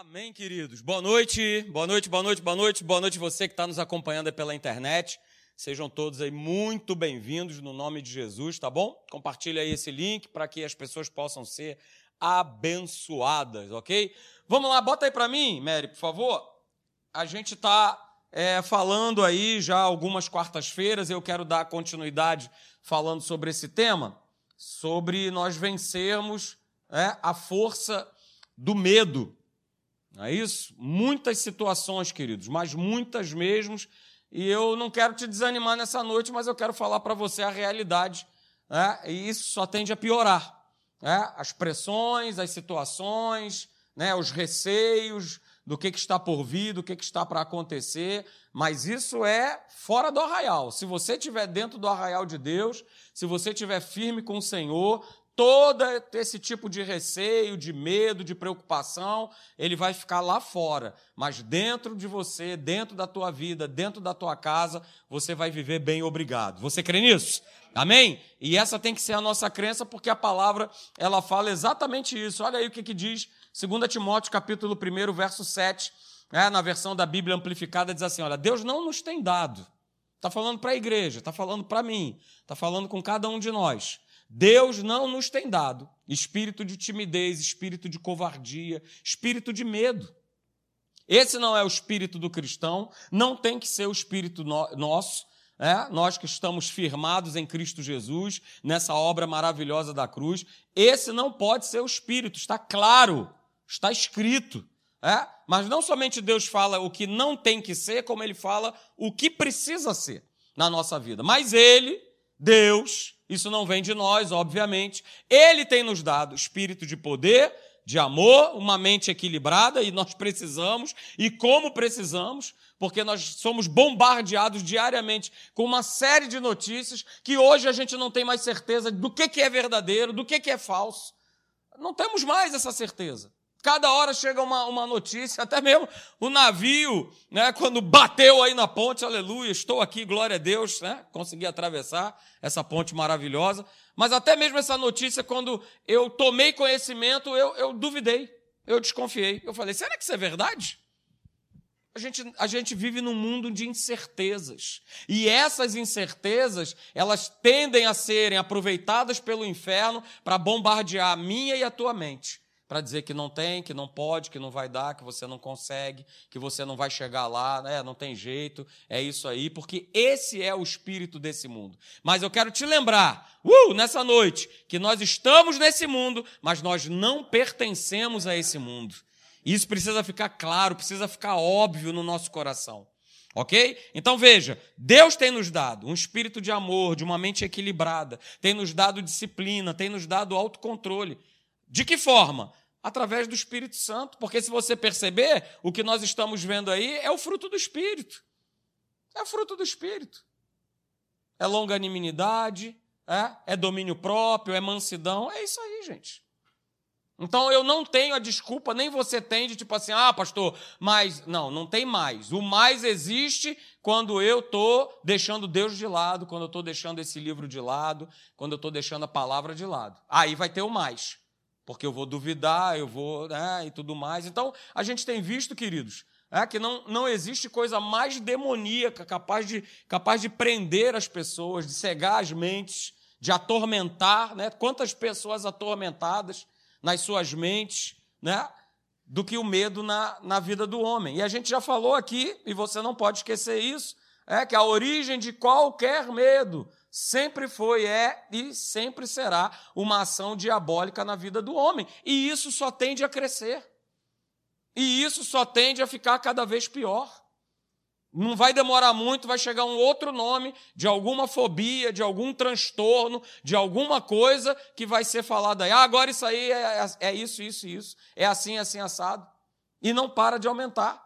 Amém, queridos. Boa noite, boa noite, boa noite, boa noite, boa noite você que está nos acompanhando pela internet. Sejam todos aí muito bem-vindos no nome de Jesus, tá bom? Compartilha aí esse link para que as pessoas possam ser abençoadas, ok? Vamos lá, bota aí para mim, Mary, por favor. A gente está é, falando aí já algumas quartas-feiras, eu quero dar continuidade falando sobre esse tema, sobre nós vencermos é, a força do medo. Não é isso? Muitas situações, queridos, mas muitas mesmo. E eu não quero te desanimar nessa noite, mas eu quero falar para você a realidade. Né? E isso só tende a piorar. Né? As pressões, as situações, né? os receios do que, que está por vir, do que, que está para acontecer. Mas isso é fora do arraial. Se você estiver dentro do arraial de Deus, se você estiver firme com o Senhor, todo esse tipo de receio, de medo, de preocupação, ele vai ficar lá fora. Mas dentro de você, dentro da tua vida, dentro da tua casa, você vai viver bem obrigado. Você crê nisso? Amém? E essa tem que ser a nossa crença, porque a palavra, ela fala exatamente isso. Olha aí o que, que diz 2 Timóteo, capítulo 1, verso 7, né, na versão da Bíblia amplificada, diz assim, olha, Deus não nos tem dado. Está falando para a igreja, está falando para mim, está falando com cada um de nós Deus não nos tem dado espírito de timidez, espírito de covardia, espírito de medo. Esse não é o espírito do cristão, não tem que ser o espírito no nosso, é? nós que estamos firmados em Cristo Jesus, nessa obra maravilhosa da cruz. Esse não pode ser o espírito, está claro, está escrito. É? Mas não somente Deus fala o que não tem que ser, como ele fala o que precisa ser na nossa vida. Mas ele, Deus, isso não vem de nós, obviamente. Ele tem nos dado espírito de poder, de amor, uma mente equilibrada, e nós precisamos, e como precisamos, porque nós somos bombardeados diariamente com uma série de notícias que hoje a gente não tem mais certeza do que é verdadeiro, do que é falso. Não temos mais essa certeza. Cada hora chega uma, uma notícia, até mesmo o navio, né, quando bateu aí na ponte, aleluia, estou aqui, glória a Deus, né, consegui atravessar essa ponte maravilhosa. Mas até mesmo essa notícia, quando eu tomei conhecimento, eu, eu duvidei, eu desconfiei. Eu falei, será que isso é verdade? A gente, a gente vive num mundo de incertezas. E essas incertezas, elas tendem a serem aproveitadas pelo inferno para bombardear a minha e a tua mente para dizer que não tem, que não pode, que não vai dar, que você não consegue, que você não vai chegar lá, né? não tem jeito, é isso aí, porque esse é o espírito desse mundo. Mas eu quero te lembrar, uh, nessa noite, que nós estamos nesse mundo, mas nós não pertencemos a esse mundo. Isso precisa ficar claro, precisa ficar óbvio no nosso coração. Ok? Então veja, Deus tem nos dado um espírito de amor, de uma mente equilibrada, tem nos dado disciplina, tem nos dado autocontrole. De que forma? Através do Espírito Santo. Porque se você perceber, o que nós estamos vendo aí é o fruto do Espírito. É o fruto do Espírito. É longanimidade, é, é domínio próprio, é mansidão. É isso aí, gente. Então eu não tenho a desculpa, nem você tem, de tipo assim, ah, pastor, mas. Não, não tem mais. O mais existe quando eu estou deixando Deus de lado, quando eu estou deixando esse livro de lado, quando eu estou deixando a palavra de lado. Aí vai ter o mais porque eu vou duvidar, eu vou, né, e tudo mais. Então, a gente tem visto, queridos, é, que não, não existe coisa mais demoníaca capaz de, capaz de prender as pessoas, de cegar as mentes, de atormentar, né? Quantas pessoas atormentadas nas suas mentes, né? Do que o medo na, na vida do homem. E a gente já falou aqui, e você não pode esquecer isso, é que a origem de qualquer medo sempre foi, é e sempre será uma ação diabólica na vida do homem. E isso só tende a crescer. E isso só tende a ficar cada vez pior. Não vai demorar muito, vai chegar um outro nome de alguma fobia, de algum transtorno, de alguma coisa que vai ser falada aí. Ah, agora isso aí é, é, é isso, isso, isso. É assim, assim, assado. E não para de aumentar.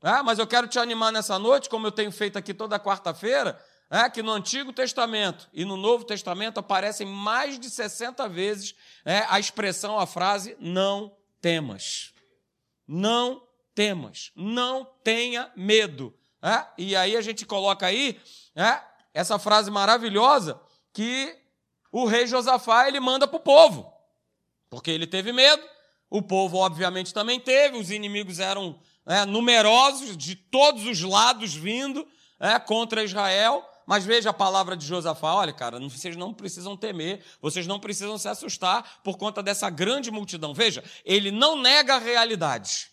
Ah, mas eu quero te animar nessa noite, como eu tenho feito aqui toda quarta-feira, é, que no Antigo Testamento e no Novo Testamento aparecem mais de 60 vezes é, a expressão, a frase, não temas. Não temas. Não tenha medo. É? E aí a gente coloca aí é, essa frase maravilhosa que o rei Josafá ele manda para o povo. Porque ele teve medo, o povo, obviamente, também teve, os inimigos eram é, numerosos, de todos os lados vindo é, contra Israel. Mas veja a palavra de Josafá: olha, cara, vocês não precisam temer, vocês não precisam se assustar por conta dessa grande multidão. Veja, ele não nega a realidade.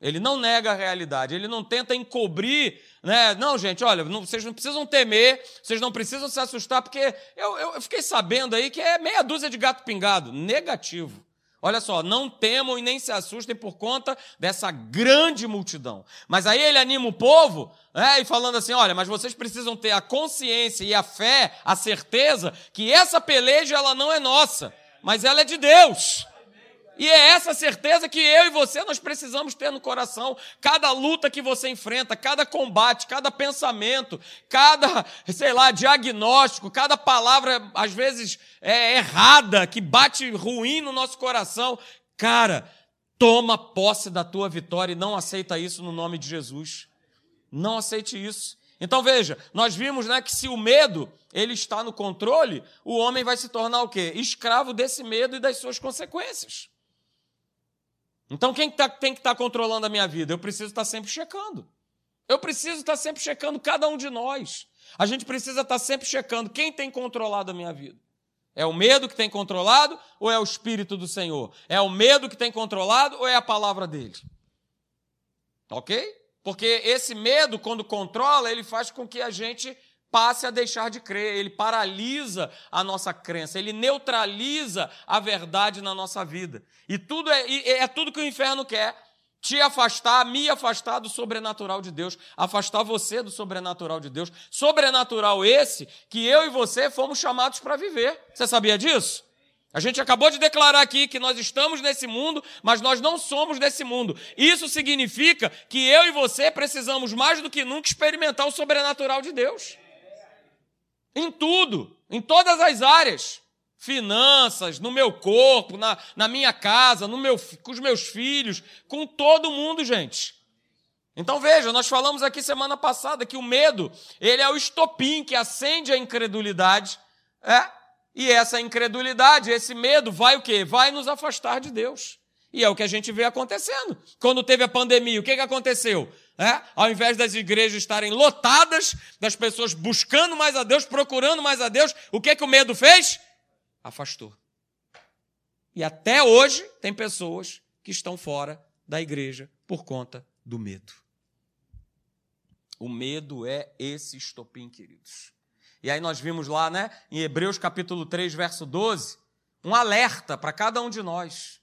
Ele não nega a realidade, ele não tenta encobrir, né? Não, gente, olha, não, vocês não precisam temer, vocês não precisam se assustar, porque eu, eu, eu fiquei sabendo aí que é meia dúzia de gato pingado. Negativo. Olha só, não temam e nem se assustem por conta dessa grande multidão. Mas aí ele anima o povo, né, e falando assim: olha, mas vocês precisam ter a consciência e a fé, a certeza que essa peleja ela não é nossa, mas ela é de Deus. E é essa certeza que eu e você nós precisamos ter no coração. Cada luta que você enfrenta, cada combate, cada pensamento, cada, sei lá, diagnóstico, cada palavra às vezes é errada, que bate ruim no nosso coração, cara, toma posse da tua vitória e não aceita isso no nome de Jesus. Não aceite isso. Então veja, nós vimos né, que se o medo ele está no controle, o homem vai se tornar o quê? Escravo desse medo e das suas consequências. Então quem tá, tem que estar tá controlando a minha vida? Eu preciso estar tá sempre checando. Eu preciso estar tá sempre checando cada um de nós. A gente precisa estar sempre checando quem tem controlado a minha vida. É o medo que tem controlado ou é o Espírito do Senhor? É o medo que tem controlado ou é a palavra dele? Ok? Porque esse medo, quando controla, ele faz com que a gente passe a deixar de crer, ele paralisa a nossa crença, ele neutraliza a verdade na nossa vida. E tudo é, é tudo que o inferno quer. Te afastar, me afastar do sobrenatural de Deus, afastar você do sobrenatural de Deus. Sobrenatural esse que eu e você fomos chamados para viver. Você sabia disso? A gente acabou de declarar aqui que nós estamos nesse mundo, mas nós não somos desse mundo. Isso significa que eu e você precisamos mais do que nunca experimentar o sobrenatural de Deus. Em tudo, em todas as áreas. Finanças, no meu corpo, na, na minha casa, no meu, com os meus filhos, com todo mundo, gente. Então veja, nós falamos aqui semana passada que o medo, ele é o estopim que acende a incredulidade, é? E essa incredulidade, esse medo vai o quê? Vai nos afastar de Deus. E é o que a gente vê acontecendo. Quando teve a pandemia, o que, que aconteceu? É? Ao invés das igrejas estarem lotadas, das pessoas buscando mais a Deus, procurando mais a Deus, o que, que o medo fez? Afastou. E até hoje tem pessoas que estão fora da igreja por conta do medo. O medo é esse estopim, queridos. E aí nós vimos lá, né, em Hebreus capítulo 3, verso 12, um alerta para cada um de nós.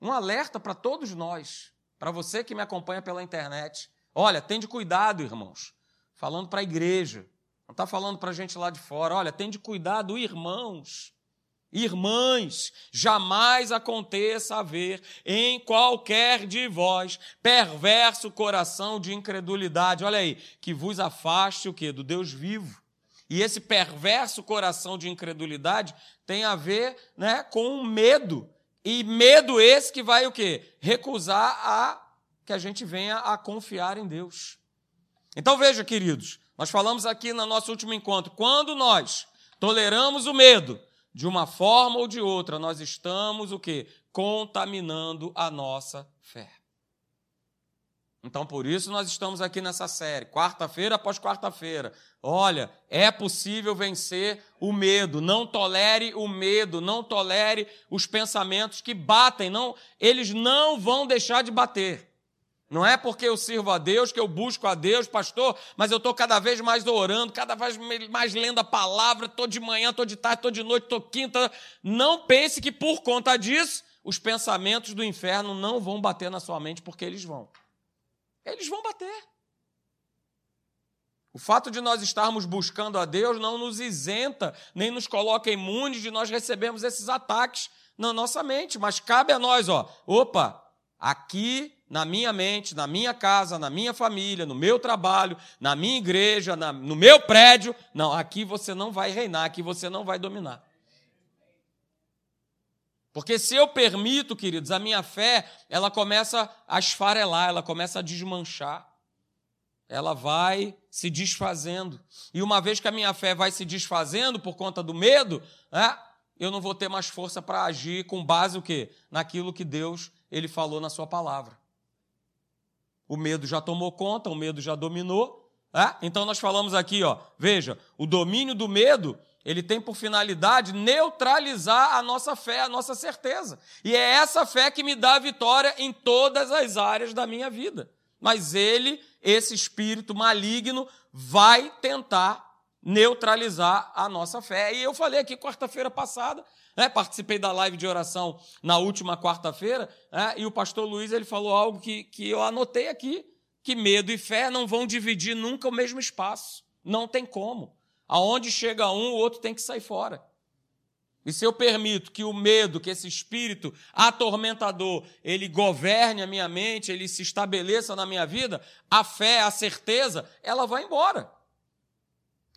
Um alerta para todos nós para você que me acompanha pela internet. Olha, tem de cuidado, irmãos. Falando para a igreja. Não está falando para a gente lá de fora. Olha, tem de cuidado, irmãos. Irmãs, jamais aconteça haver em qualquer de vós perverso coração de incredulidade. Olha aí, que vos afaste o quê? Do Deus vivo. E esse perverso coração de incredulidade tem a ver né, com o medo e medo esse que vai o quê? Recusar a que a gente venha a confiar em Deus. Então veja, queridos, nós falamos aqui no nosso último encontro, quando nós toleramos o medo, de uma forma ou de outra, nós estamos o quê? Contaminando a nossa fé. Então, por isso, nós estamos aqui nessa série, quarta-feira após quarta-feira. Olha, é possível vencer o medo. Não tolere o medo, não tolere os pensamentos que batem. Não, eles não vão deixar de bater. Não é porque eu sirvo a Deus, que eu busco a Deus, pastor, mas eu estou cada vez mais orando, cada vez mais lendo a palavra, estou de manhã, estou de tarde, estou de noite, estou quinta. Não pense que por conta disso, os pensamentos do inferno não vão bater na sua mente, porque eles vão eles vão bater. O fato de nós estarmos buscando a Deus não nos isenta, nem nos coloca imunes de nós recebermos esses ataques na nossa mente, mas cabe a nós, ó, opa, aqui na minha mente, na minha casa, na minha família, no meu trabalho, na minha igreja, na, no meu prédio, não, aqui você não vai reinar, aqui você não vai dominar. Porque se eu permito, queridos, a minha fé, ela começa a esfarelar, ela começa a desmanchar. Ela vai se desfazendo. E uma vez que a minha fé vai se desfazendo por conta do medo, né, eu não vou ter mais força para agir com base o quê? Naquilo que Deus ele falou na sua palavra. O medo já tomou conta, o medo já dominou. É? Então nós falamos aqui, ó, veja, o domínio do medo ele tem por finalidade neutralizar a nossa fé, a nossa certeza. E é essa fé que me dá vitória em todas as áreas da minha vida. Mas ele, esse espírito maligno, vai tentar neutralizar a nossa fé. E eu falei aqui quarta-feira passada, né, participei da live de oração na última quarta-feira, né, e o pastor Luiz ele falou algo que, que eu anotei aqui, que medo e fé não vão dividir nunca o mesmo espaço. Não tem como. Aonde chega um, o outro tem que sair fora. E se eu permito que o medo, que esse espírito atormentador, ele governe a minha mente, ele se estabeleça na minha vida, a fé, a certeza, ela vai embora.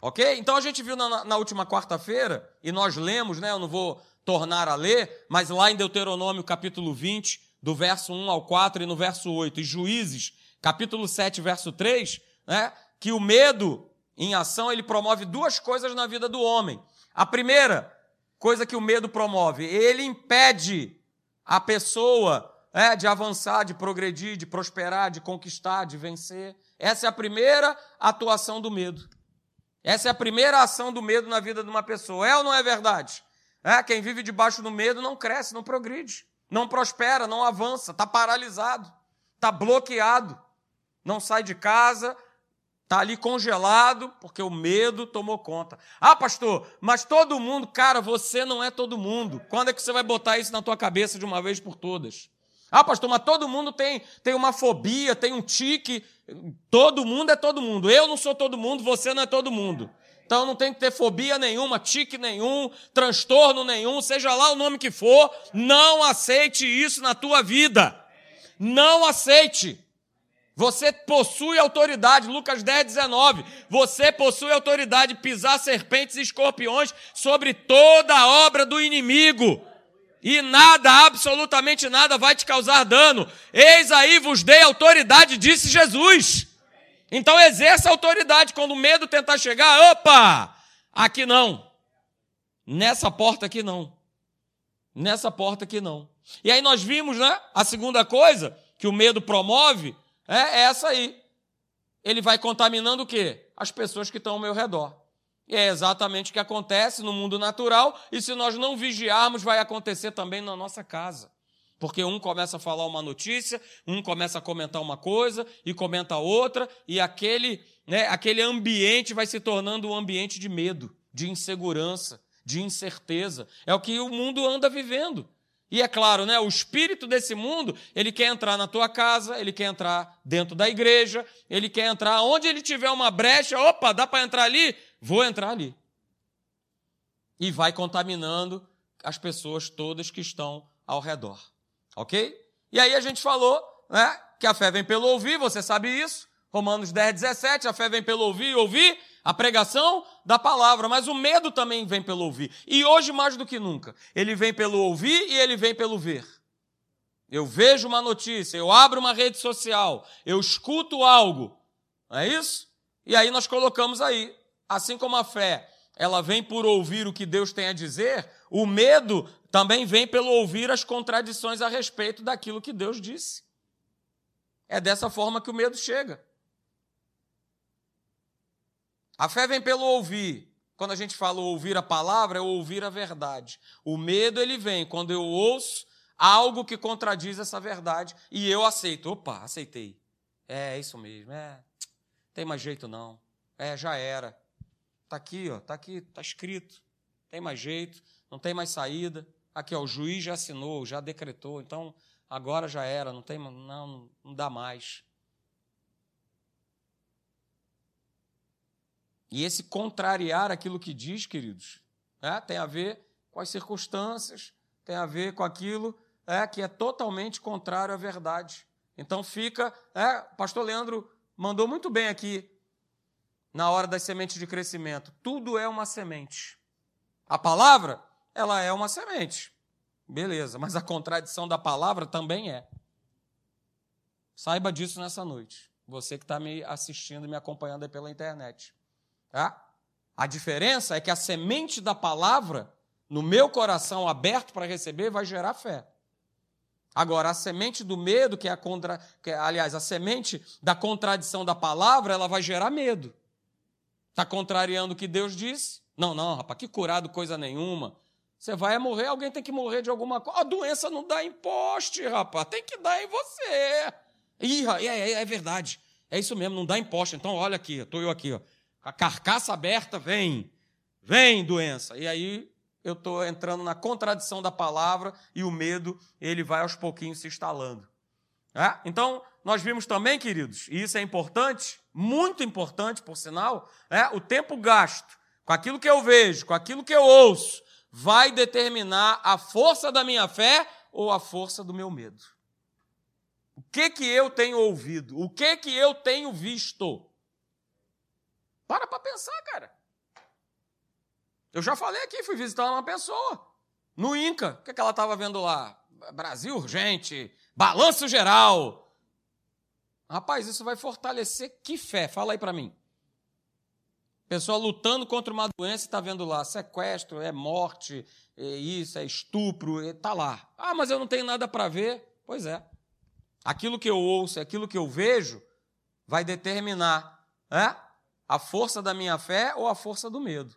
Ok? Então a gente viu na, na última quarta-feira, e nós lemos, né? Eu não vou tornar a ler, mas lá em Deuteronômio capítulo 20, do verso 1 ao 4 e no verso 8, e Juízes, capítulo 7, verso 3, né? Que o medo em ação ele promove duas coisas na vida do homem. A primeira coisa que o medo promove, ele impede a pessoa é, de avançar, de progredir, de prosperar, de conquistar, de vencer. Essa é a primeira atuação do medo. Essa é a primeira ação do medo na vida de uma pessoa. É ou não é verdade? É, quem vive debaixo do medo não cresce, não progride, não prospera, não avança, está paralisado, está bloqueado, não sai de casa, está ali congelado porque o medo tomou conta. Ah, pastor, mas todo mundo, cara, você não é todo mundo. Quando é que você vai botar isso na tua cabeça de uma vez por todas? Ah, pastor, mas todo mundo tem, tem uma fobia, tem um tique. Todo mundo é todo mundo. Eu não sou todo mundo, você não é todo mundo. Então não tem que ter fobia nenhuma, tique nenhum, transtorno nenhum, seja lá o nome que for, não aceite isso na tua vida. Não aceite. Você possui autoridade, Lucas 10, 19. Você possui autoridade de pisar serpentes e escorpiões sobre toda a obra do inimigo e nada, absolutamente nada vai te causar dano. Eis aí vos dei autoridade, disse Jesus. Então exerça autoridade quando o medo tentar chegar. Opa! Aqui não. Nessa porta aqui não. Nessa porta aqui não. E aí nós vimos, né? A segunda coisa que o medo promove é essa aí. Ele vai contaminando o quê? As pessoas que estão ao meu redor. E é exatamente o que acontece no mundo natural, e se nós não vigiarmos, vai acontecer também na nossa casa. Porque um começa a falar uma notícia, um começa a comentar uma coisa e comenta outra, e aquele, né, aquele ambiente vai se tornando um ambiente de medo, de insegurança, de incerteza. É o que o mundo anda vivendo. E é claro, né, o espírito desse mundo, ele quer entrar na tua casa, ele quer entrar dentro da igreja, ele quer entrar onde ele tiver uma brecha, opa, dá para entrar ali? Vou entrar ali. E vai contaminando as pessoas todas que estão ao redor. Ok? E aí a gente falou né, que a fé vem pelo ouvir, você sabe isso. Romanos 10, 17, a fé vem pelo ouvir e ouvir a pregação da palavra, mas o medo também vem pelo ouvir. E hoje, mais do que nunca, ele vem pelo ouvir e ele vem pelo ver. Eu vejo uma notícia, eu abro uma rede social, eu escuto algo, não é isso? E aí nós colocamos aí assim como a fé ela vem por ouvir o que Deus tem a dizer, o medo também vem pelo ouvir as contradições a respeito daquilo que Deus disse. É dessa forma que o medo chega. A fé vem pelo ouvir. Quando a gente fala ouvir a palavra, é ouvir a verdade. O medo ele vem quando eu ouço algo que contradiz essa verdade e eu aceito. Opa, aceitei. É, isso mesmo. É, tem mais jeito não. É, já era. Está aqui, ó, está aqui, está escrito. Tem mais jeito, não tem mais saída. Aqui, ó, o juiz já assinou, já decretou, então agora já era, não tem, não, não dá mais. E esse contrariar aquilo que diz, queridos, é, tem a ver com as circunstâncias, tem a ver com aquilo é, que é totalmente contrário à verdade. Então fica, é, pastor Leandro mandou muito bem aqui na hora das sementes de crescimento. Tudo é uma semente. A palavra, ela é uma semente. Beleza, mas a contradição da palavra também é. Saiba disso nessa noite. Você que está me assistindo e me acompanhando aí pela internet. Tá? A diferença é que a semente da palavra, no meu coração aberto para receber, vai gerar fé. Agora, a semente do medo, que é a contra, que é, aliás, a semente da contradição da palavra, ela vai gerar medo. Está contrariando o que Deus disse? Não, não, rapaz, que curado coisa nenhuma. Você vai morrer, alguém tem que morrer de alguma coisa. A doença não dá em poste, rapaz, tem que dar em você. Ih, é, é, é verdade. É isso mesmo, não dá em poste. Então, olha aqui, estou eu aqui, ó. A carcaça aberta, vem. Vem, doença. E aí eu estou entrando na contradição da palavra e o medo, ele vai aos pouquinhos se instalando. É? Então, nós vimos também, queridos, e isso é importante, muito importante, por sinal, é, o tempo gasto com aquilo que eu vejo, com aquilo que eu ouço, vai determinar a força da minha fé ou a força do meu medo. O que que eu tenho ouvido? O que que eu tenho visto? Para para pensar, cara. Eu já falei aqui, fui visitar uma pessoa no Inca. O que, que ela estava vendo lá? Brasil urgente, balanço geral. Rapaz, isso vai fortalecer que fé? Fala aí para mim. Pessoa lutando contra uma doença está vendo lá sequestro, é morte, é isso, é estupro, está lá. Ah, mas eu não tenho nada para ver. Pois é. Aquilo que eu ouço, aquilo que eu vejo, vai determinar é, a força da minha fé ou a força do medo.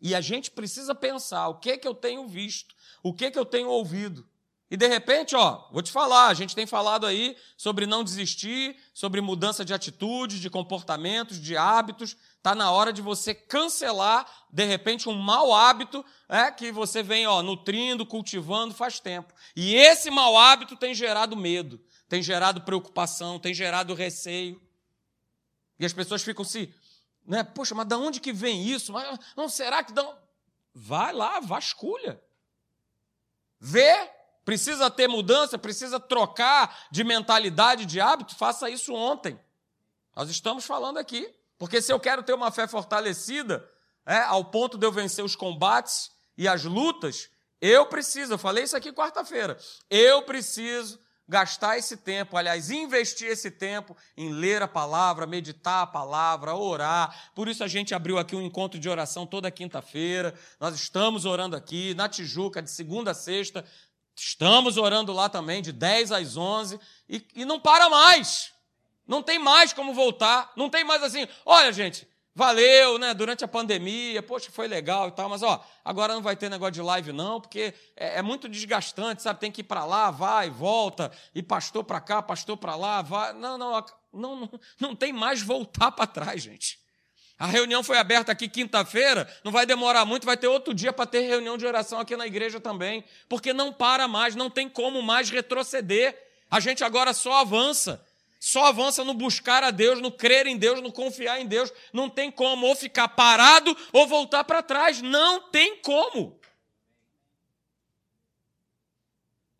E a gente precisa pensar o que que eu tenho visto, o que que eu tenho ouvido. E de repente, ó, vou te falar, a gente tem falado aí sobre não desistir, sobre mudança de atitudes, de comportamentos, de hábitos. Está na hora de você cancelar, de repente, um mau hábito é, que você vem ó, nutrindo, cultivando faz tempo. E esse mau hábito tem gerado medo, tem gerado preocupação, tem gerado receio. E as pessoas ficam se né? Poxa, mas de onde que vem isso? Mas, não será que dão? Vai lá, vasculha. Vê, precisa ter mudança, precisa trocar de mentalidade, de hábito, faça isso ontem. Nós estamos falando aqui. Porque se eu quero ter uma fé fortalecida, é, ao ponto de eu vencer os combates e as lutas, eu preciso, eu falei isso aqui quarta-feira, eu preciso gastar esse tempo, aliás, investir esse tempo em ler a palavra, meditar a palavra, orar. Por isso a gente abriu aqui um encontro de oração toda quinta-feira. Nós estamos orando aqui na Tijuca, de segunda a sexta. Estamos orando lá também, de 10 às 11. E, e não para mais. Não tem mais como voltar. Não tem mais assim, olha, gente, Valeu, né? Durante a pandemia, poxa, foi legal e tal, mas ó, agora não vai ter negócio de live não, porque é, é muito desgastante, sabe? Tem que ir para lá, vai, volta, e pastor para cá, pastor para lá, vai. Não, não, não, não, não tem mais voltar para trás, gente. A reunião foi aberta aqui quinta-feira, não vai demorar muito, vai ter outro dia para ter reunião de oração aqui na igreja também, porque não para mais, não tem como mais retroceder. A gente agora só avança só avança no buscar a Deus, no crer em Deus, no confiar em Deus. Não tem como ou ficar parado ou voltar para trás. Não tem como.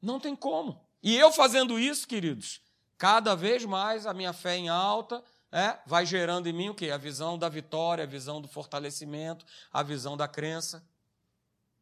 Não tem como. E eu fazendo isso, queridos, cada vez mais a minha fé em alta é, vai gerando em mim o quê? A visão da vitória, a visão do fortalecimento, a visão da crença.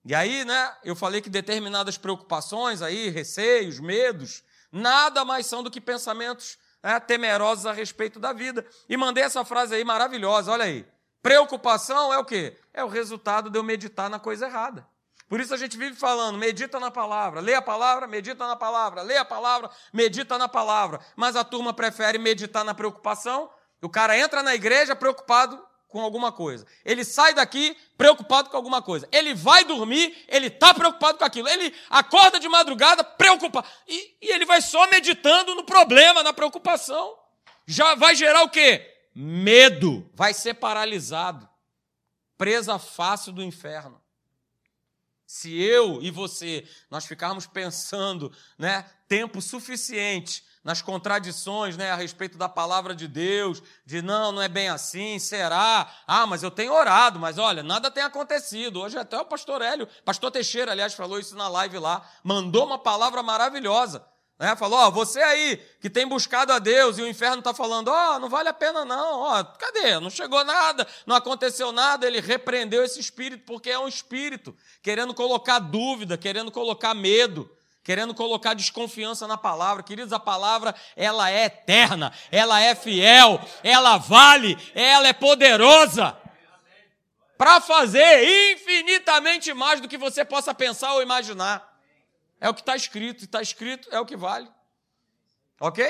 E aí, né, eu falei que determinadas preocupações aí, receios, medos, nada mais são do que pensamentos né, temerosos a respeito da vida. E mandei essa frase aí maravilhosa, olha aí. Preocupação é o quê? É o resultado de eu meditar na coisa errada. Por isso a gente vive falando, medita na palavra, lê a palavra, medita na palavra, lê a palavra, medita na palavra. Mas a turma prefere meditar na preocupação. O cara entra na igreja preocupado com alguma coisa. Ele sai daqui preocupado com alguma coisa. Ele vai dormir, ele está preocupado com aquilo. Ele acorda de madrugada preocupado. E, e, ele vai só meditando no problema, na preocupação. Já vai gerar o quê? Medo. Vai ser paralisado. Presa fácil do inferno. Se eu e você, nós ficarmos pensando, né, tempo suficiente nas contradições né, a respeito da palavra de Deus, de não, não é bem assim, será? Ah, mas eu tenho orado, mas olha, nada tem acontecido. Hoje até o pastor Hélio, pastor Teixeira, aliás, falou isso na live lá, mandou uma palavra maravilhosa. Né? Falou, ó, você aí que tem buscado a Deus e o inferno está falando, ó, não vale a pena não, ó, cadê? Não chegou nada, não aconteceu nada. Ele repreendeu esse espírito porque é um espírito querendo colocar dúvida, querendo colocar medo querendo colocar desconfiança na palavra. Queridos, a palavra, ela é eterna, ela é fiel, ela vale, ela é poderosa. para fazer infinitamente mais do que você possa pensar ou imaginar. É o que está escrito, e está escrito é o que vale. Ok?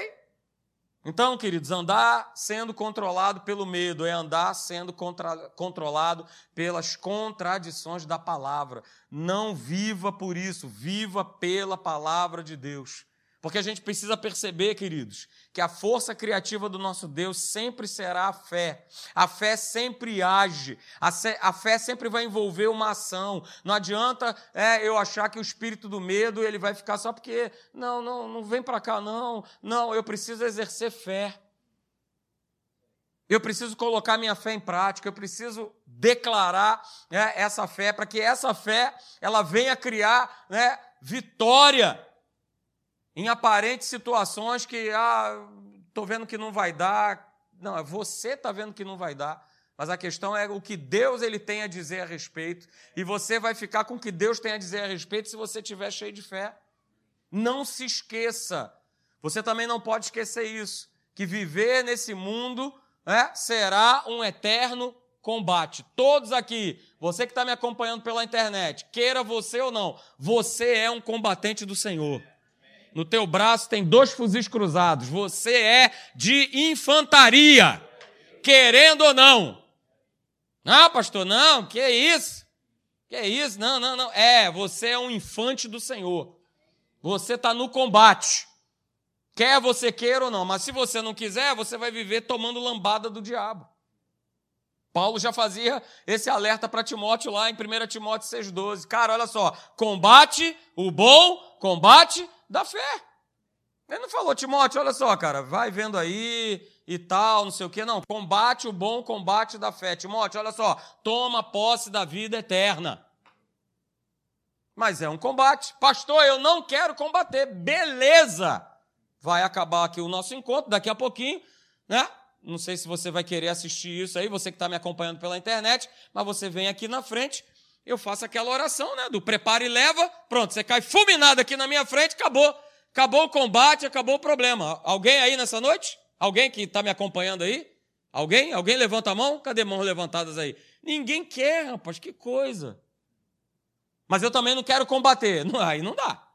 Então, queridos, andar sendo controlado pelo medo é andar sendo contra, controlado pelas contradições da palavra. Não viva por isso, viva pela palavra de Deus. Porque a gente precisa perceber, queridos, que a força criativa do nosso Deus sempre será a fé. A fé sempre age. A, fé sempre vai envolver uma ação. Não adianta é, eu achar que o espírito do medo ele vai ficar só porque não, não, não vem para cá não. Não, eu preciso exercer fé. Eu preciso colocar minha fé em prática, eu preciso declarar né, essa fé, para que essa fé ela venha criar né, vitória em aparentes situações que, ah, estou vendo que não vai dar. Não, é você está vendo que não vai dar. Mas a questão é o que Deus ele tem a dizer a respeito. E você vai ficar com o que Deus tem a dizer a respeito se você estiver cheio de fé. Não se esqueça. Você também não pode esquecer isso. Que viver nesse mundo né, será um eterno combate. Todos aqui, você que está me acompanhando pela internet, queira você ou não, você é um combatente do Senhor. No teu braço tem dois fuzis cruzados. Você é de infantaria, querendo ou não. Ah, pastor, não, que isso? Que isso? Não, não, não. É, você é um infante do Senhor. Você está no combate. Quer você queira ou não, mas se você não quiser, você vai viver tomando lambada do diabo. Paulo já fazia esse alerta para Timóteo lá em 1 Timóteo 6,12. Cara, olha só, combate o bom combate da fé. Ele não falou, Timóteo, olha só, cara, vai vendo aí e tal, não sei o quê. Não, combate o bom combate da fé. Timóteo, olha só, toma posse da vida eterna. Mas é um combate. Pastor, eu não quero combater. Beleza! Vai acabar aqui o nosso encontro daqui a pouquinho, né? Não sei se você vai querer assistir isso aí, você que está me acompanhando pela internet, mas você vem aqui na frente eu faço aquela oração, né? Do prepara e leva, pronto, você cai fulminado aqui na minha frente, acabou. Acabou o combate, acabou o problema. Alguém aí nessa noite? Alguém que está me acompanhando aí? Alguém? Alguém levanta a mão? Cadê mãos levantadas aí? Ninguém quer, rapaz, que coisa. Mas eu também não quero combater. Aí não dá.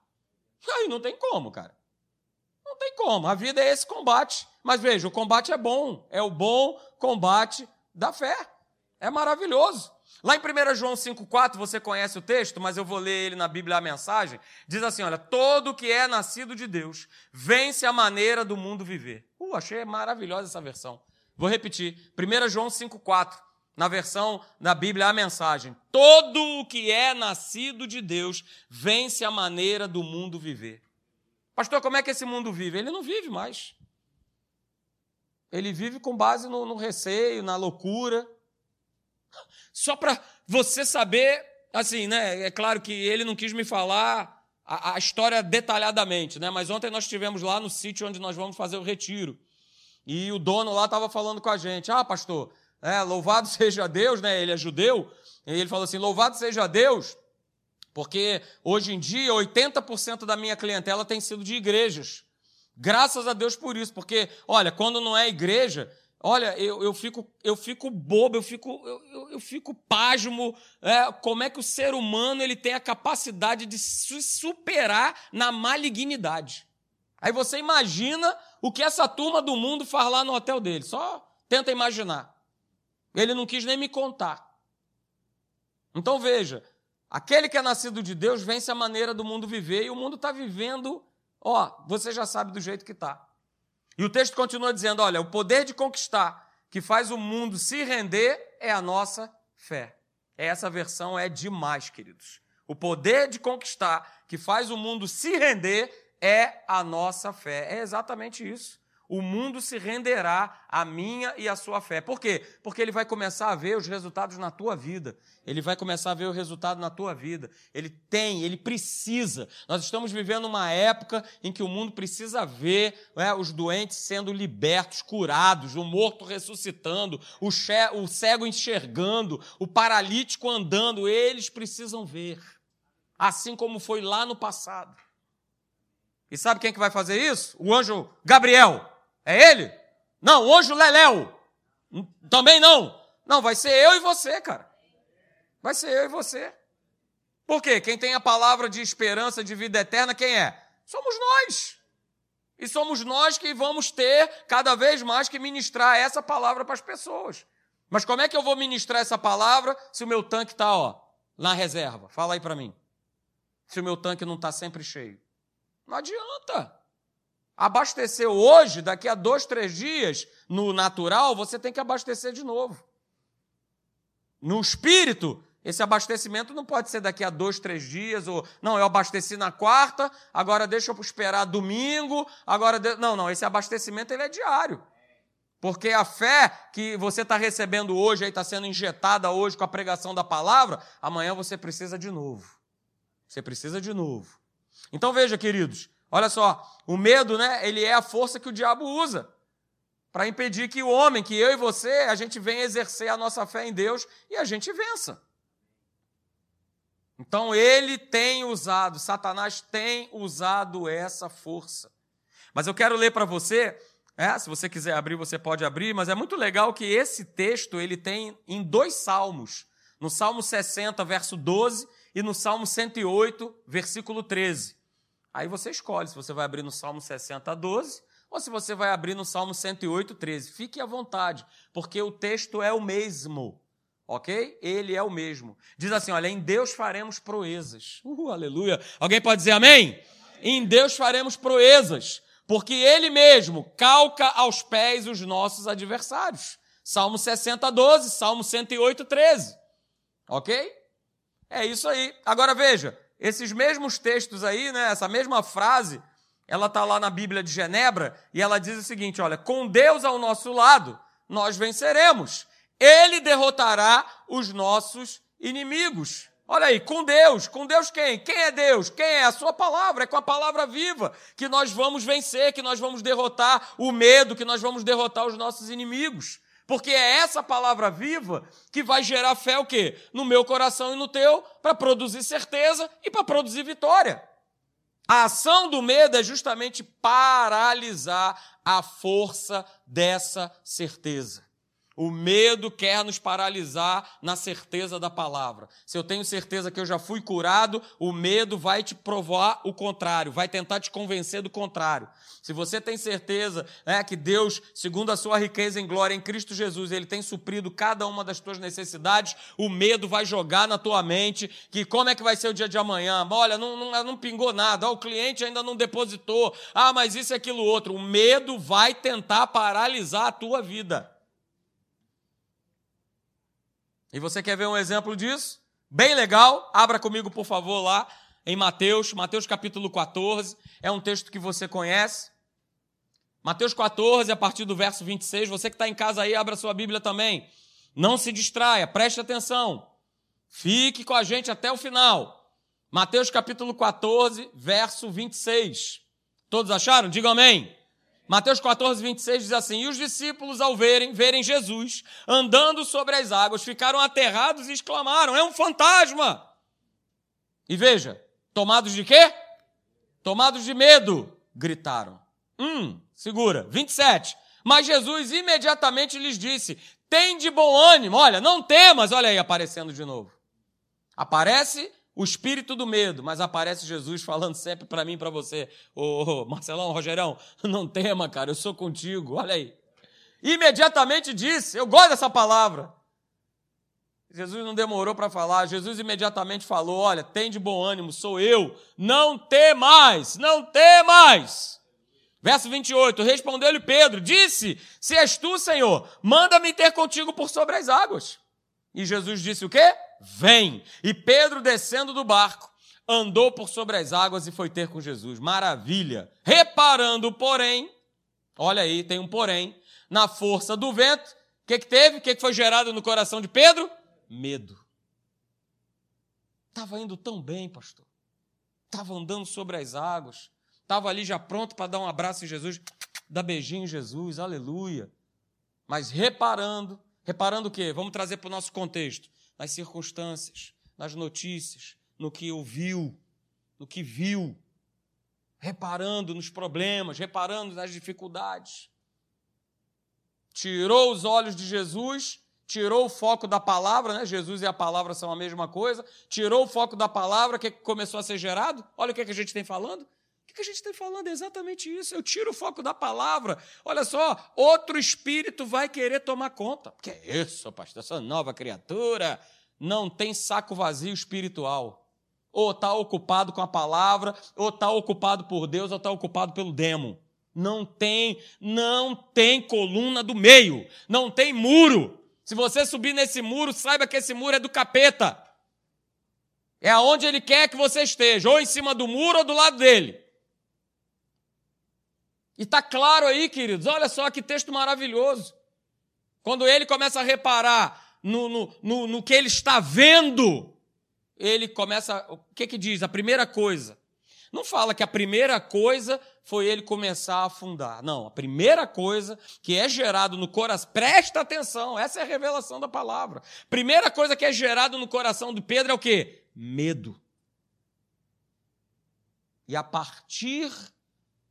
Aí não tem como, cara. Não tem como. A vida é esse combate. Mas veja, o combate é bom. É o bom combate da fé. É maravilhoso. Lá em 1 João 5,4, você conhece o texto, mas eu vou ler ele na Bíblia a mensagem. Diz assim: olha, todo que é nascido de Deus vence a maneira do mundo viver. Uh, achei maravilhosa essa versão. Vou repetir. 1 João 5,4, na versão da Bíblia a mensagem. Todo o que é nascido de Deus vence a maneira do mundo viver. Pastor, como é que esse mundo vive? Ele não vive mais. Ele vive com base no, no receio, na loucura só para você saber, assim, né? É claro que ele não quis me falar a, a, história detalhadamente, né? Mas ontem nós estivemos lá no sítio onde nós vamos fazer o retiro. E o dono lá estava falando com a gente: Ah, pastor, é, louvado seja Deus, né? Ele é judeu. E ele falou assim: Louvado seja Deus, porque hoje em dia 80% da minha clientela tem sido de igrejas. Graças a Deus por isso, porque, olha, quando não é igreja, Olha, eu, eu, fico, eu fico bobo, eu fico, eu, eu fico pasmo. É, como é que o ser humano ele tem a capacidade de se superar na malignidade? Aí você imagina o que essa turma do mundo faz lá no hotel dele. Só tenta imaginar. Ele não quis nem me contar. Então veja, aquele que é nascido de Deus vence a maneira do mundo viver e o mundo está vivendo, ó, você já sabe do jeito que está. E o texto continua dizendo: olha, o poder de conquistar que faz o mundo se render é a nossa fé. Essa versão é demais, queridos. O poder de conquistar que faz o mundo se render é a nossa fé. É exatamente isso o mundo se renderá à minha e à sua fé. Por quê? Porque ele vai começar a ver os resultados na tua vida. Ele vai começar a ver o resultado na tua vida. Ele tem, ele precisa. Nós estamos vivendo uma época em que o mundo precisa ver né, os doentes sendo libertos, curados, o morto ressuscitando, o, o cego enxergando, o paralítico andando. Eles precisam ver. Assim como foi lá no passado. E sabe quem que vai fazer isso? O anjo Gabriel. É ele? Não, o anjo Leléu. Também não. Não, vai ser eu e você, cara. Vai ser eu e você. Por quê? Quem tem a palavra de esperança de vida eterna, quem é? Somos nós. E somos nós que vamos ter cada vez mais que ministrar essa palavra para as pessoas. Mas como é que eu vou ministrar essa palavra se o meu tanque está ó, na reserva? Fala aí para mim. Se o meu tanque não está sempre cheio. Não adianta. Abasteceu hoje, daqui a dois, três dias, no natural, você tem que abastecer de novo. No espírito, esse abastecimento não pode ser daqui a dois, três dias, ou não, eu abasteci na quarta, agora deixa eu esperar domingo, agora. De... Não, não, esse abastecimento ele é diário. Porque a fé que você está recebendo hoje, está sendo injetada hoje com a pregação da palavra, amanhã você precisa de novo. Você precisa de novo. Então veja, queridos, olha só, o medo, né? Ele é a força que o diabo usa para impedir que o homem, que eu e você, a gente venha exercer a nossa fé em Deus e a gente vença. Então ele tem usado, Satanás tem usado essa força. Mas eu quero ler para você, é, se você quiser abrir, você pode abrir, mas é muito legal que esse texto ele tem em dois salmos. No Salmo 60, verso 12, e no Salmo 108, versículo 13. Aí você escolhe se você vai abrir no Salmo 60, 12, ou se você vai abrir no Salmo 108, 13. Fique à vontade, porque o texto é o mesmo ok? Ele é o mesmo. Diz assim: olha, em Deus faremos proezas. Uh, aleluia. Alguém pode dizer amém? amém? Em Deus faremos proezas, porque Ele mesmo calca aos pés os nossos adversários. Salmo 60, 12, Salmo 108, 13. Ok? É isso aí. Agora veja, esses mesmos textos aí, né, essa mesma frase, ela está lá na Bíblia de Genebra e ela diz o seguinte: olha, com Deus ao nosso lado, nós venceremos. Ele derrotará os nossos inimigos. Olha aí, com Deus. Com Deus quem? Quem é Deus? Quem é? A sua palavra. É com a palavra viva que nós vamos vencer, que nós vamos derrotar o medo, que nós vamos derrotar os nossos inimigos. Porque é essa palavra viva que vai gerar fé o quê? No meu coração e no teu, para produzir certeza e para produzir vitória. A ação do medo é justamente paralisar a força dessa certeza. O medo quer nos paralisar na certeza da palavra. Se eu tenho certeza que eu já fui curado, o medo vai te provar o contrário, vai tentar te convencer do contrário. Se você tem certeza né, que Deus, segundo a sua riqueza em glória em Cristo Jesus, Ele tem suprido cada uma das tuas necessidades, o medo vai jogar na tua mente que como é que vai ser o dia de amanhã? Olha, não, não, não pingou nada, o cliente ainda não depositou, ah, mas isso e aquilo outro. O medo vai tentar paralisar a tua vida. E você quer ver um exemplo disso? Bem legal, abra comigo, por favor, lá em Mateus, Mateus capítulo 14, é um texto que você conhece. Mateus 14, a partir do verso 26, você que está em casa aí, abra sua Bíblia também. Não se distraia, preste atenção. Fique com a gente até o final. Mateus capítulo 14, verso 26. Todos acharam? Digam amém. Mateus 14, 26 diz assim: E os discípulos, ao verem, verem Jesus andando sobre as águas, ficaram aterrados e exclamaram: É um fantasma! E veja, tomados de quê? Tomados de medo, gritaram. Hum, segura. 27. Mas Jesus imediatamente lhes disse: Tem de bom ânimo, olha, não temas, olha aí aparecendo de novo. Aparece o espírito do medo, mas aparece Jesus falando sempre para mim e para você: Ô Marcelão, Rogerão, não tema, cara, eu sou contigo, olha aí. Imediatamente disse, eu gosto dessa palavra. Jesus não demorou para falar, Jesus imediatamente falou: Olha, tem de bom ânimo, sou eu, não mais, não mais. Verso 28, respondeu-lhe Pedro: Disse, se és tu, Senhor, manda-me ter contigo por sobre as águas. E Jesus disse o quê? Vem. E Pedro, descendo do barco, andou por sobre as águas e foi ter com Jesus. Maravilha. Reparando, porém, olha aí, tem um porém, na força do vento, o que, que teve? O que, que foi gerado no coração de Pedro? Medo. Estava indo tão bem, pastor. Estava andando sobre as águas. Estava ali já pronto para dar um abraço em Jesus, dar beijinho em Jesus, aleluia. Mas reparando, Reparando o quê? Vamos trazer para o nosso contexto. Nas circunstâncias, nas notícias, no que ouviu, no que viu. Reparando nos problemas, reparando nas dificuldades. Tirou os olhos de Jesus, tirou o foco da palavra, né? Jesus e a palavra são a mesma coisa, tirou o foco da palavra, o que começou a ser gerado? Olha o que a gente tem falando. O que a gente está falando é exatamente isso. Eu tiro o foco da palavra. Olha só, outro espírito vai querer tomar conta. Que é isso, pastor? Essa nova criatura não tem saco vazio espiritual. Ou está ocupado com a palavra, ou está ocupado por Deus, ou está ocupado pelo demo. Não tem, não tem coluna do meio, não tem muro. Se você subir nesse muro, saiba que esse muro é do capeta. É aonde ele quer que você esteja, ou em cima do muro ou do lado dele. E está claro aí, queridos, olha só que texto maravilhoso. Quando ele começa a reparar no, no, no, no que ele está vendo, ele começa. O que, que diz? A primeira coisa. Não fala que a primeira coisa foi ele começar a afundar. Não, a primeira coisa que é gerado no coração, presta atenção, essa é a revelação da palavra. Primeira coisa que é gerado no coração de Pedro é o quê? Medo. E a partir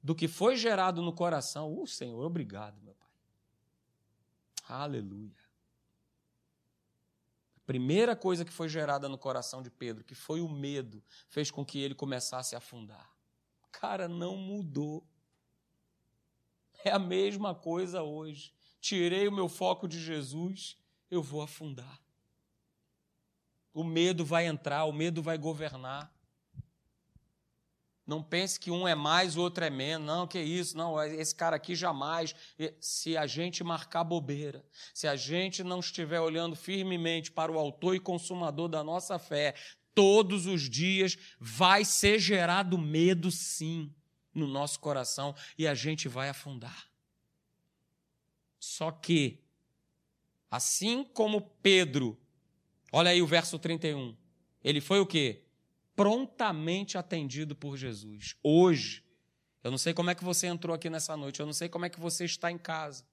do que foi gerado no coração, o uh, Senhor, obrigado, meu Pai. Aleluia. A primeira coisa que foi gerada no coração de Pedro, que foi o medo, fez com que ele começasse a afundar. Cara, não mudou. É a mesma coisa hoje. Tirei o meu foco de Jesus, eu vou afundar. O medo vai entrar, o medo vai governar. Não pense que um é mais, o outro é menos. Não, que isso, não, esse cara aqui jamais. Se a gente marcar bobeira, se a gente não estiver olhando firmemente para o autor e consumador da nossa fé, todos os dias vai ser gerado medo, sim, no nosso coração e a gente vai afundar. Só que, assim como Pedro, olha aí o verso 31, ele foi o quê? Prontamente atendido por Jesus. Hoje, eu não sei como é que você entrou aqui nessa noite, eu não sei como é que você está em casa.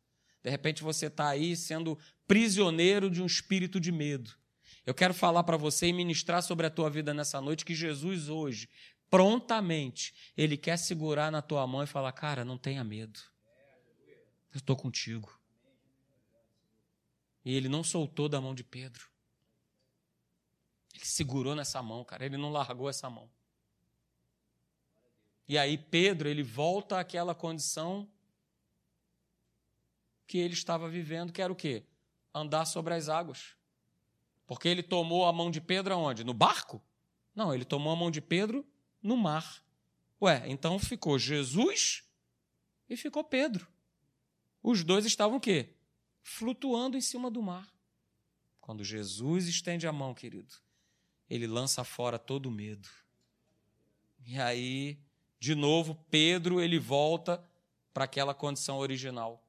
De repente você está aí sendo prisioneiro de um espírito de medo. Eu quero falar para você e ministrar sobre a tua vida nessa noite que Jesus hoje, prontamente, ele quer segurar na tua mão e falar: "Cara, não tenha medo. Eu estou contigo." E ele não soltou da mão de Pedro. Ele segurou nessa mão, cara. Ele não largou essa mão. E aí Pedro, ele volta àquela condição que ele estava vivendo, que era o quê? Andar sobre as águas. Porque ele tomou a mão de Pedro aonde? No barco? Não, ele tomou a mão de Pedro no mar. Ué, então ficou Jesus e ficou Pedro. Os dois estavam o quê? Flutuando em cima do mar. Quando Jesus estende a mão, querido, ele lança fora todo o medo. E aí, de novo, Pedro ele volta para aquela condição original.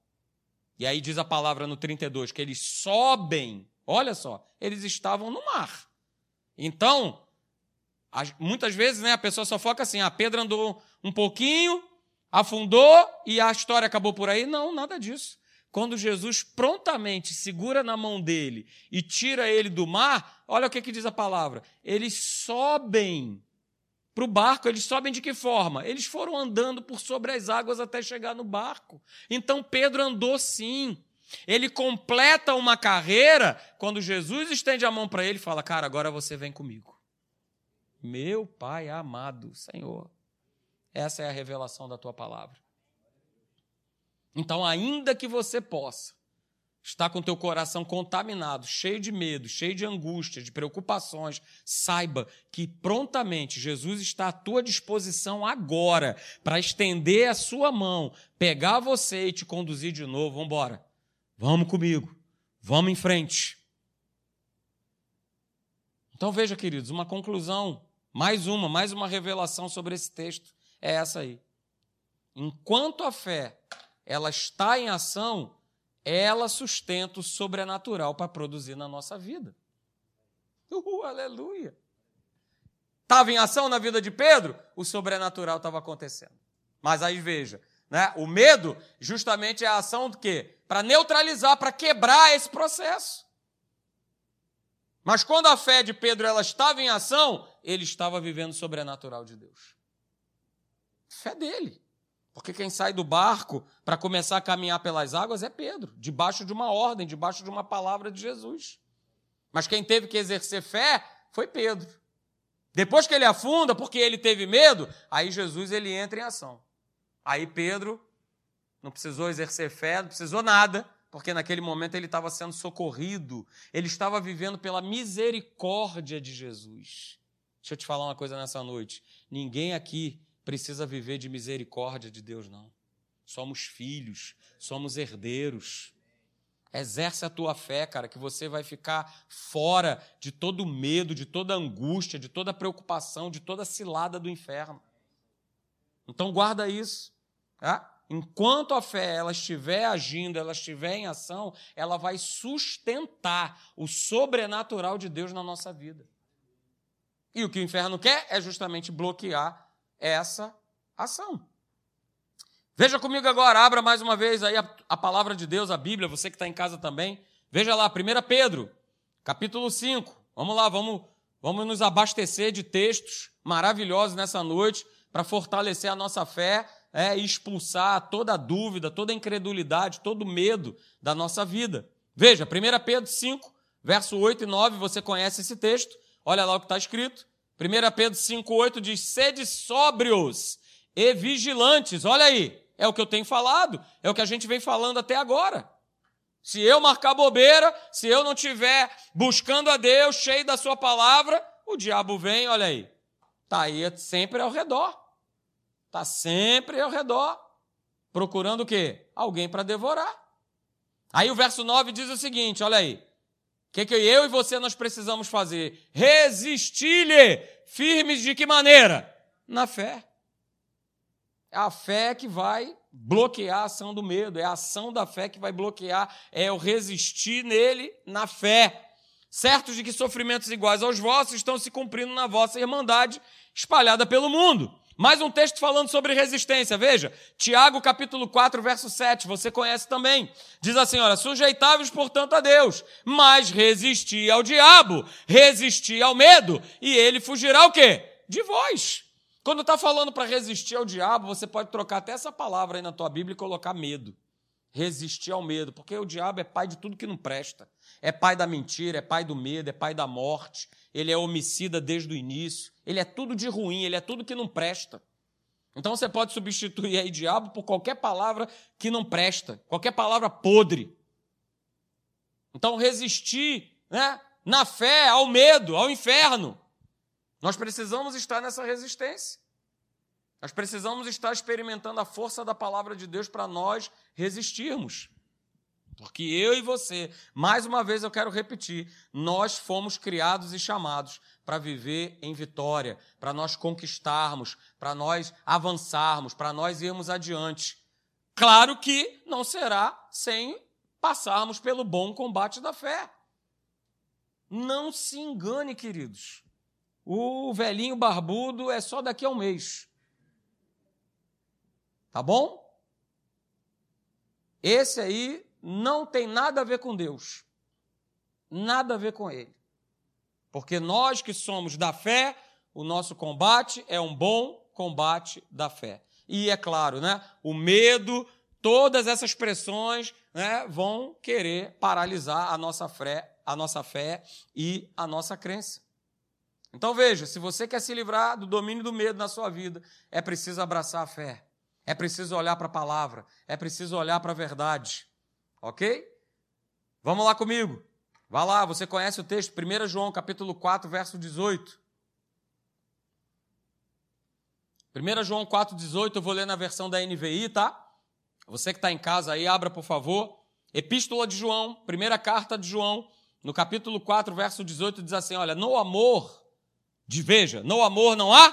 E aí diz a palavra no 32 que eles sobem, olha só, eles estavam no mar. Então, muitas vezes né, a pessoa só foca assim: ah, Pedro andou um pouquinho, afundou e a história acabou por aí. Não, nada disso. Quando Jesus prontamente segura na mão dele e tira ele do mar, olha o que, que diz a palavra. Eles sobem para o barco, eles sobem de que forma? Eles foram andando por sobre as águas até chegar no barco. Então Pedro andou sim. Ele completa uma carreira quando Jesus estende a mão para ele e fala: Cara, agora você vem comigo. Meu Pai amado, Senhor. Essa é a revelação da tua palavra. Então, ainda que você possa estar com teu coração contaminado, cheio de medo, cheio de angústia, de preocupações, saiba que prontamente Jesus está à tua disposição agora para estender a sua mão, pegar você e te conduzir de novo. Vamos embora. Vamos comigo. Vamos em frente. Então veja, queridos, uma conclusão, mais uma, mais uma revelação sobre esse texto é essa aí. Enquanto a fé ela está em ação, ela sustenta o sobrenatural para produzir na nossa vida. Uhul, aleluia! Estava em ação na vida de Pedro, o sobrenatural estava acontecendo. Mas aí veja, né? o medo justamente é a ação do quê? Para neutralizar, para quebrar esse processo. Mas quando a fé de Pedro ela estava em ação, ele estava vivendo o sobrenatural de Deus. Fé dele. Porque quem sai do barco para começar a caminhar pelas águas é Pedro, debaixo de uma ordem, debaixo de uma palavra de Jesus. Mas quem teve que exercer fé foi Pedro. Depois que ele afunda, porque ele teve medo, aí Jesus ele entra em ação. Aí Pedro não precisou exercer fé, não precisou nada, porque naquele momento ele estava sendo socorrido, ele estava vivendo pela misericórdia de Jesus. Deixa eu te falar uma coisa nessa noite: ninguém aqui precisa viver de misericórdia de Deus, não. Somos filhos, somos herdeiros. Exerce a tua fé, cara, que você vai ficar fora de todo medo, de toda angústia, de toda preocupação, de toda cilada do inferno. Então guarda isso. Tá? Enquanto a fé ela estiver agindo, ela estiver em ação, ela vai sustentar o sobrenatural de Deus na nossa vida. E o que o inferno quer é justamente bloquear essa ação. Veja comigo agora, abra mais uma vez aí a, a palavra de Deus, a Bíblia, você que está em casa também. Veja lá, 1 Pedro, capítulo 5. Vamos lá, vamos, vamos nos abastecer de textos maravilhosos nessa noite para fortalecer a nossa fé é, expulsar toda dúvida, toda incredulidade, todo medo da nossa vida. Veja, 1 Pedro 5, verso 8 e 9, você conhece esse texto, olha lá o que está escrito. 1 Pedro 5, 8 diz: sede sóbrios e vigilantes. Olha aí, é o que eu tenho falado, é o que a gente vem falando até agora. Se eu marcar bobeira, se eu não estiver buscando a Deus, cheio da Sua palavra, o diabo vem, olha aí, está aí sempre ao redor. Está sempre ao redor, procurando o quê? Alguém para devorar. Aí o verso 9 diz o seguinte: olha aí. O que, que eu e você nós precisamos fazer? Resistir-lhe, firmes de que maneira? Na fé. É a fé que vai bloquear a ação do medo, é a ação da fé que vai bloquear, é o resistir nele na fé. Certos de que sofrimentos iguais aos vossos estão se cumprindo na vossa irmandade espalhada pelo mundo. Mais um texto falando sobre resistência. Veja, Tiago capítulo 4, verso 7, você conhece também. Diz assim, olha, sujeitáveis, portanto, a Deus, mas resistir ao diabo, resistir ao medo, e ele fugirá o quê? De vós. Quando está falando para resistir ao diabo, você pode trocar até essa palavra aí na tua Bíblia e colocar medo. Resistir ao medo, porque o diabo é pai de tudo que não presta. É pai da mentira, é pai do medo, é pai da morte, ele é homicida desde o início, ele é tudo de ruim, ele é tudo que não presta. Então você pode substituir aí diabo por qualquer palavra que não presta, qualquer palavra podre. Então resistir né, na fé ao medo, ao inferno. Nós precisamos estar nessa resistência. Nós precisamos estar experimentando a força da palavra de Deus para nós resistirmos. Porque eu e você, mais uma vez eu quero repetir, nós fomos criados e chamados para viver em vitória, para nós conquistarmos, para nós avançarmos, para nós irmos adiante. Claro que não será sem passarmos pelo bom combate da fé. Não se engane, queridos. O velhinho barbudo é só daqui a um mês. Tá bom? Esse aí não tem nada a ver com Deus. Nada a ver com Ele. Porque nós que somos da fé, o nosso combate é um bom combate da fé. E é claro, né? O medo, todas essas pressões né, vão querer paralisar a nossa fé, a nossa fé e a nossa crença. Então veja, se você quer se livrar do domínio do medo na sua vida, é preciso abraçar a fé. É preciso olhar para a palavra, é preciso olhar para a verdade. Ok? Vamos lá comigo. Vá lá, você conhece o texto, 1 João capítulo 4, verso 18. 1 João 4, 18, eu vou ler na versão da NVI, tá? Você que está em casa aí, abra por favor. Epístola de João, primeira carta de João, no capítulo 4, verso 18, diz assim: olha, no amor, de veja, no amor não há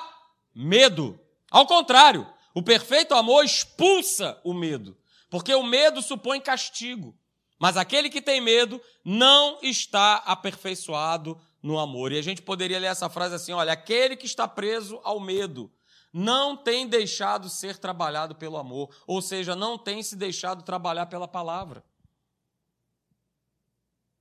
medo. Ao contrário, o perfeito amor expulsa o medo, porque o medo supõe castigo. Mas aquele que tem medo não está aperfeiçoado no amor. E a gente poderia ler essa frase assim: olha, aquele que está preso ao medo não tem deixado ser trabalhado pelo amor, ou seja, não tem se deixado trabalhar pela palavra.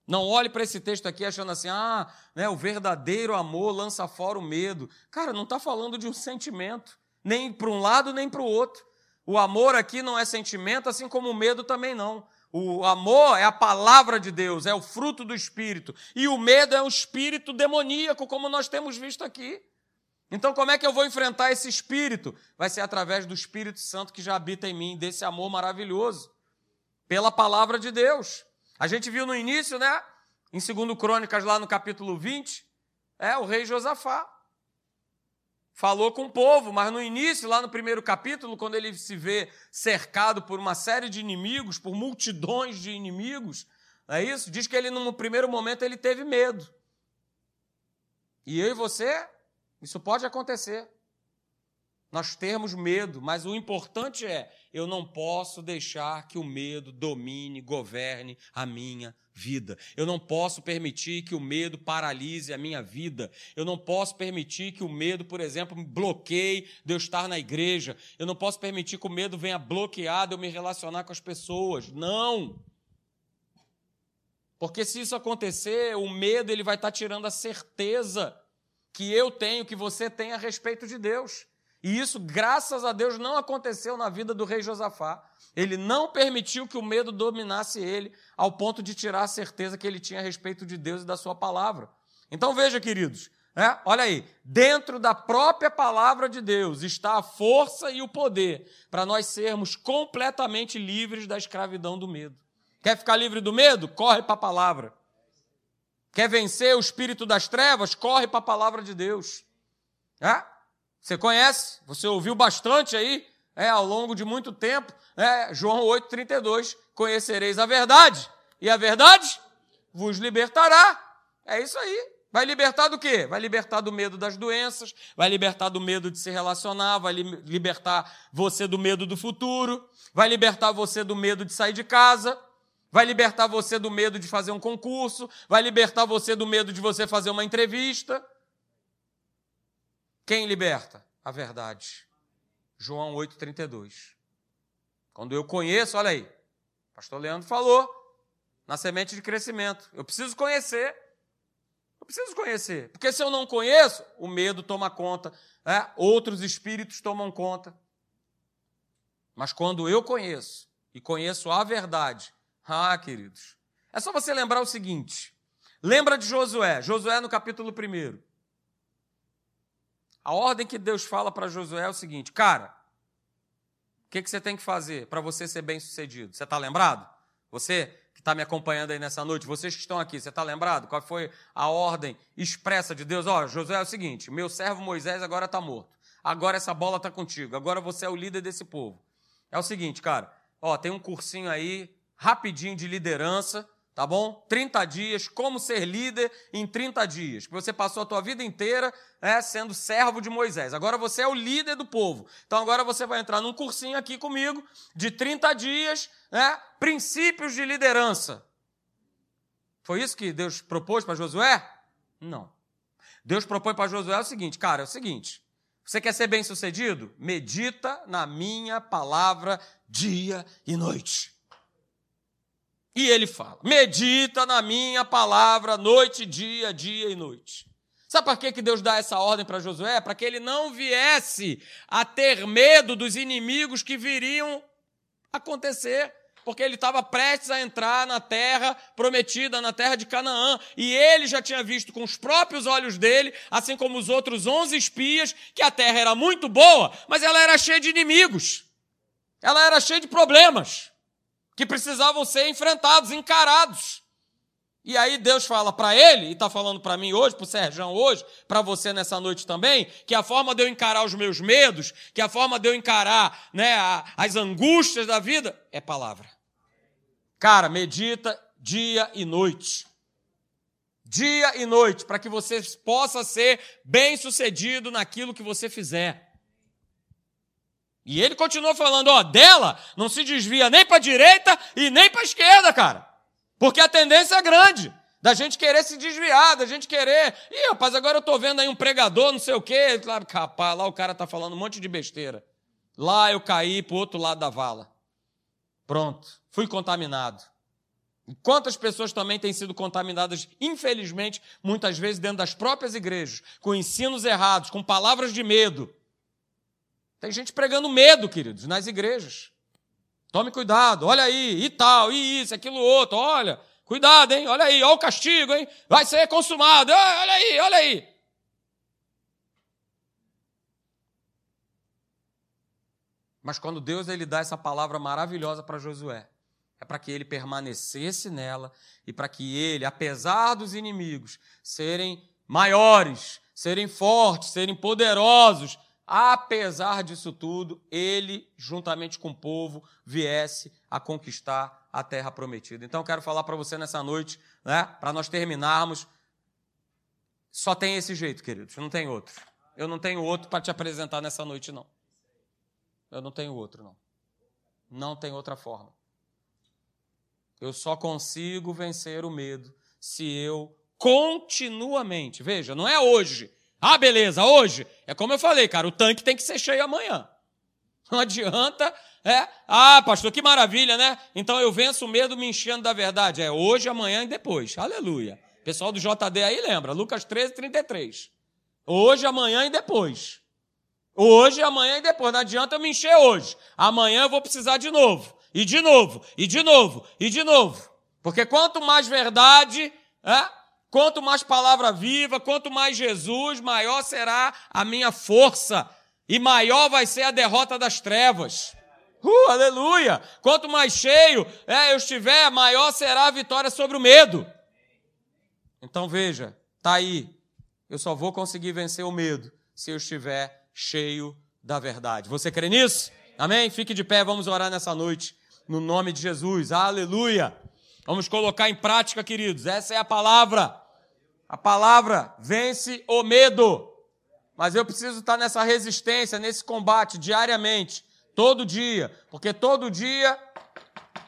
Não olhe para esse texto aqui achando assim, ah, né, o verdadeiro amor lança fora o medo. Cara, não está falando de um sentimento, nem para um lado nem para o outro. O amor aqui não é sentimento, assim como o medo também não. O amor é a palavra de Deus, é o fruto do espírito. E o medo é um espírito demoníaco, como nós temos visto aqui. Então, como é que eu vou enfrentar esse espírito? Vai ser através do Espírito Santo que já habita em mim, desse amor maravilhoso, pela palavra de Deus. A gente viu no início, né? Em 2 Crônicas, lá no capítulo 20, é o rei Josafá. Falou com o povo, mas no início, lá no primeiro capítulo, quando ele se vê cercado por uma série de inimigos, por multidões de inimigos, não é isso? Diz que ele, no primeiro momento, ele teve medo. E eu e você isso pode acontecer. Nós termos medo, mas o importante é: eu não posso deixar que o medo domine, governe a minha vida. Eu não posso permitir que o medo paralise a minha vida. Eu não posso permitir que o medo, por exemplo, me bloqueie de eu estar na igreja. Eu não posso permitir que o medo venha bloquear de eu me relacionar com as pessoas. Não! Porque se isso acontecer, o medo ele vai estar tirando a certeza que eu tenho, que você tem a respeito de Deus. E isso, graças a Deus, não aconteceu na vida do rei Josafá. Ele não permitiu que o medo dominasse ele, ao ponto de tirar a certeza que ele tinha a respeito de Deus e da sua palavra. Então veja, queridos, né? olha aí, dentro da própria palavra de Deus está a força e o poder para nós sermos completamente livres da escravidão do medo. Quer ficar livre do medo? Corre para a palavra. Quer vencer o espírito das trevas? Corre para a palavra de Deus. É? Você conhece? Você ouviu bastante aí é, ao longo de muito tempo. É, João 8,32. Conhecereis a verdade, e a verdade vos libertará. É isso aí. Vai libertar do quê? Vai libertar do medo das doenças, vai libertar do medo de se relacionar, vai libertar você do medo do futuro, vai libertar você do medo de sair de casa, vai libertar você do medo de fazer um concurso, vai libertar você do medo de você fazer uma entrevista. Quem liberta? A verdade. João 8,32. Quando eu conheço, olha aí, pastor Leandro falou, na semente de crescimento. Eu preciso conhecer. Eu preciso conhecer. Porque se eu não conheço, o medo toma conta, né? outros espíritos tomam conta. Mas quando eu conheço e conheço a verdade, ah, queridos. É só você lembrar o seguinte. Lembra de Josué, Josué no capítulo 1. A ordem que Deus fala para Josué é o seguinte: cara, o que, que você tem que fazer para você ser bem sucedido? Você está lembrado? Você que está me acompanhando aí nessa noite, vocês que estão aqui, você está lembrado? Qual foi a ordem expressa de Deus? Ó, Josué é o seguinte: meu servo Moisés agora está morto. Agora essa bola está contigo. Agora você é o líder desse povo. É o seguinte, cara. Ó, tem um cursinho aí rapidinho de liderança, tá bom? 30 dias, como ser líder em 30 dias. Você passou a tua vida inteira né, sendo servo de Moisés. Agora você é o líder do povo. Então agora você vai entrar num cursinho aqui comigo de 30 dias, né, princípios de liderança. Foi isso que Deus propôs para Josué? Não. Deus propõe para Josué o seguinte, cara, é o seguinte, você quer ser bem-sucedido? Medita na minha palavra dia e noite. E ele fala: medita na minha palavra noite, dia, dia e noite. Sabe para que Deus dá essa ordem para Josué? Para que ele não viesse a ter medo dos inimigos que viriam acontecer, porque ele estava prestes a entrar na terra prometida, na terra de Canaã, e ele já tinha visto com os próprios olhos dele, assim como os outros onze espias, que a terra era muito boa, mas ela era cheia de inimigos, ela era cheia de problemas que precisavam ser enfrentados, encarados. E aí Deus fala para ele, e está falando para mim hoje, para o Serjão hoje, para você nessa noite também, que a forma de eu encarar os meus medos, que a forma de eu encarar né, as angústias da vida, é palavra. Cara, medita dia e noite. Dia e noite, para que você possa ser bem sucedido naquilo que você fizer. E ele continua falando, ó, dela não se desvia nem para a direita e nem para a esquerda, cara. Porque a tendência é grande da gente querer se desviar, da gente querer. Ih, rapaz, agora eu tô vendo aí um pregador, não sei o quê. Claro, capaz, lá o cara tá falando um monte de besteira. Lá eu caí pro outro lado da vala. Pronto, fui contaminado. E quantas pessoas também têm sido contaminadas, infelizmente, muitas vezes dentro das próprias igrejas, com ensinos errados, com palavras de medo, Tem gente pregando medo, queridos, nas igrejas. Tome cuidado, olha aí, e tal, e isso, aquilo outro, olha, cuidado, hein, olha aí, olha o castigo, hein, vai ser consumado, olha aí, olha aí. Mas quando Deus ele dá essa palavra maravilhosa para Josué, é para que ele permanecesse nela e para que ele, apesar dos inimigos serem maiores, serem fortes, serem poderosos, apesar disso tudo, ele, juntamente com o povo, viesse a conquistar a terra prometida. Então, quero falar para você nessa noite, né, para nós terminarmos. Só tem esse jeito, queridos, não tem outro. Eu não tenho outro para te apresentar nessa noite, não. Eu não tenho outro, não. Não tem outra forma. Eu só consigo vencer o medo se eu continuamente, veja, não é hoje. Ah, beleza, hoje. É como eu falei, cara, o tanque tem que ser cheio amanhã. Não adianta, é, ah, pastor, que maravilha, né? Então eu venço o medo me enchendo da verdade. É hoje, amanhã e depois. Aleluia. Pessoal do JD aí lembra, Lucas 13, 33. Hoje, amanhã e depois. Hoje, amanhã e depois. Não adianta eu me encher hoje. Amanhã eu vou precisar de novo. E de novo, e de novo, e de novo. Porque quanto mais verdade, é, quanto mais palavra viva, quanto mais Jesus, maior será a minha força. E maior vai ser a derrota das trevas. Uh, aleluia! Quanto mais cheio é, eu estiver, maior será a vitória sobre o medo. Então veja, tá aí. Eu só vou conseguir vencer o medo se eu estiver cheio da verdade. Você crê nisso? Amém? Fique de pé, vamos orar nessa noite, no nome de Jesus. Aleluia! Vamos colocar em prática, queridos. Essa é a palavra. A palavra vence o medo. Mas eu preciso estar nessa resistência, nesse combate diariamente, todo dia, porque todo dia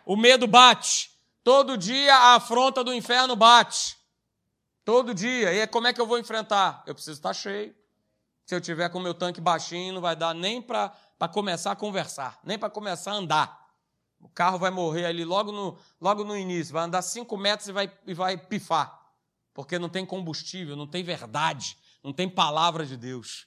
o medo bate. Todo dia a afronta do inferno bate. Todo dia. E como é que eu vou enfrentar? Eu preciso estar cheio. Se eu tiver com o meu tanque baixinho, não vai dar nem para começar a conversar, nem para começar a andar. O carro vai morrer ali logo no, logo no início, vai andar cinco metros e vai, e vai pifar, porque não tem combustível, não tem verdade, não tem palavra de Deus.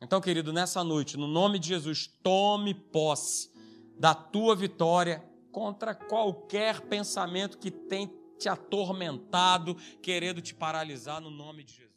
Então, querido, nessa noite, no nome de Jesus, tome posse da tua vitória contra qualquer pensamento que tem te atormentado, querendo te paralisar, no nome de Jesus.